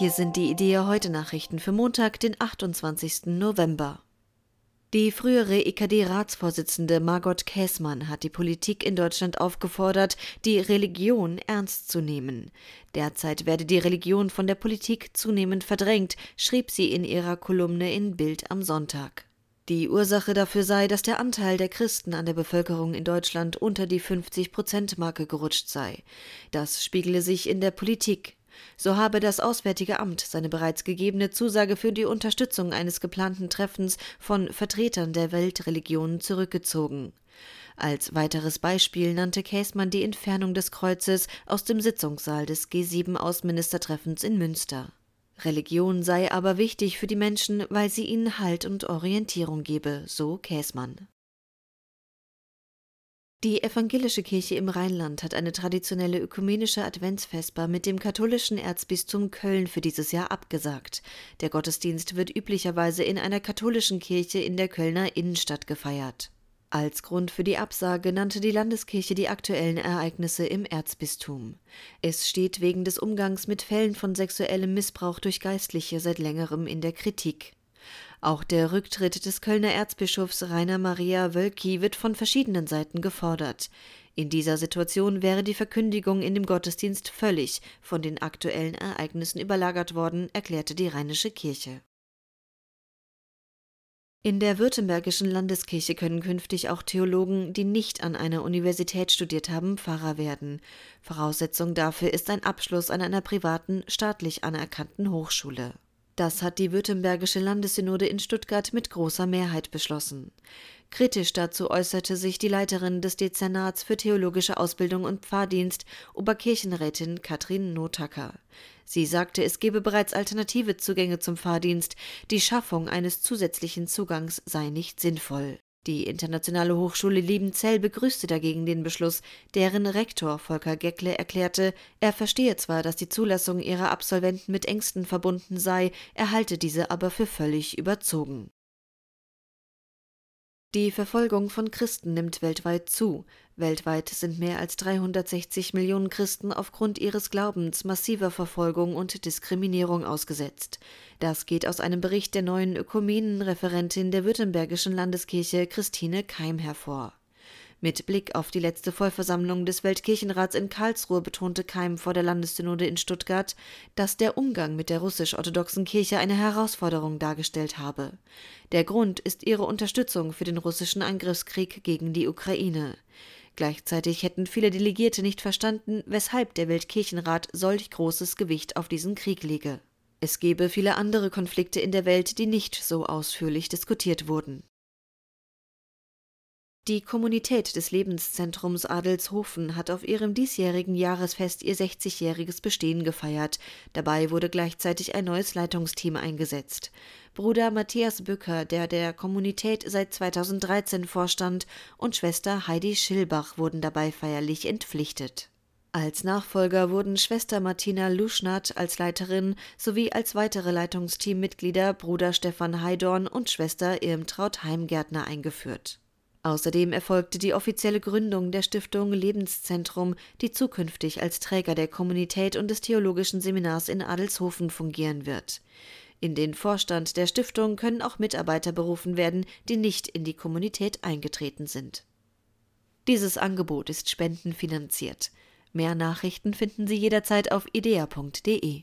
Hier sind die Idee heute Nachrichten für Montag, den 28. November. Die frühere EKD-Ratsvorsitzende Margot Käßmann hat die Politik in Deutschland aufgefordert, die Religion ernst zu nehmen. Derzeit werde die Religion von der Politik zunehmend verdrängt, schrieb sie in ihrer Kolumne in Bild am Sonntag. Die Ursache dafür sei, dass der Anteil der Christen an der Bevölkerung in Deutschland unter die 50-Prozent-Marke gerutscht sei. Das spiegele sich in der Politik, so habe das Auswärtige Amt seine bereits gegebene Zusage für die Unterstützung eines geplanten Treffens von Vertretern der Weltreligionen zurückgezogen. Als weiteres Beispiel nannte Käßmann die Entfernung des Kreuzes aus dem Sitzungssaal des G7-Außenministertreffens in Münster. Religion sei aber wichtig für die Menschen, weil sie ihnen Halt und Orientierung gebe, so Käßmann. Die evangelische Kirche im Rheinland hat eine traditionelle ökumenische Adventsvesper mit dem katholischen Erzbistum Köln für dieses Jahr abgesagt. Der Gottesdienst wird üblicherweise in einer katholischen Kirche in der Kölner Innenstadt gefeiert. Als Grund für die Absage nannte die Landeskirche die aktuellen Ereignisse im Erzbistum. Es steht wegen des Umgangs mit Fällen von sexuellem Missbrauch durch Geistliche seit längerem in der Kritik. Auch der Rücktritt des Kölner Erzbischofs Rainer Maria Wölki wird von verschiedenen Seiten gefordert. In dieser Situation wäre die Verkündigung in dem Gottesdienst völlig von den aktuellen Ereignissen überlagert worden, erklärte die Rheinische Kirche. In der Württembergischen Landeskirche können künftig auch Theologen, die nicht an einer Universität studiert haben, Pfarrer werden. Voraussetzung dafür ist ein Abschluss an einer privaten, staatlich anerkannten Hochschule. Das hat die Württembergische Landessynode in Stuttgart mit großer Mehrheit beschlossen. Kritisch dazu äußerte sich die Leiterin des Dezernats für theologische Ausbildung und Pfarrdienst, Oberkirchenrätin Katrin Notacker. Sie sagte, es gebe bereits alternative Zugänge zum Fahrdienst, die Schaffung eines zusätzlichen Zugangs sei nicht sinnvoll. Die Internationale Hochschule Liebenzell begrüßte dagegen den Beschluss, deren Rektor Volker Geckle erklärte, er verstehe zwar, dass die Zulassung ihrer Absolventen mit Ängsten verbunden sei, er halte diese aber für völlig überzogen. Die Verfolgung von Christen nimmt weltweit zu. Weltweit sind mehr als 360 Millionen Christen aufgrund ihres Glaubens massiver Verfolgung und Diskriminierung ausgesetzt. Das geht aus einem Bericht der neuen Ökumenenreferentin der Württembergischen Landeskirche Christine Keim hervor. Mit Blick auf die letzte Vollversammlung des Weltkirchenrats in Karlsruhe betonte Keim vor der Landessynode in Stuttgart, dass der Umgang mit der russisch-orthodoxen Kirche eine Herausforderung dargestellt habe. Der Grund ist ihre Unterstützung für den russischen Angriffskrieg gegen die Ukraine. Gleichzeitig hätten viele Delegierte nicht verstanden, weshalb der Weltkirchenrat solch großes Gewicht auf diesen Krieg lege. Es gebe viele andere Konflikte in der Welt, die nicht so ausführlich diskutiert wurden. Die Kommunität des Lebenszentrums Adelshofen hat auf ihrem diesjährigen Jahresfest ihr 60-jähriges Bestehen gefeiert. Dabei wurde gleichzeitig ein neues Leitungsteam eingesetzt. Bruder Matthias Bücker, der der Kommunität seit 2013 vorstand, und Schwester Heidi Schilbach wurden dabei feierlich entpflichtet. Als Nachfolger wurden Schwester Martina Luschnath als Leiterin sowie als weitere Leitungsteammitglieder Bruder Stefan Heidorn und Schwester Irmtraut Heimgärtner eingeführt. Außerdem erfolgte die offizielle Gründung der Stiftung Lebenszentrum, die zukünftig als Träger der Kommunität und des Theologischen Seminars in Adelshofen fungieren wird. In den Vorstand der Stiftung können auch Mitarbeiter berufen werden, die nicht in die Kommunität eingetreten sind. Dieses Angebot ist spendenfinanziert. Mehr Nachrichten finden Sie jederzeit auf idea.de.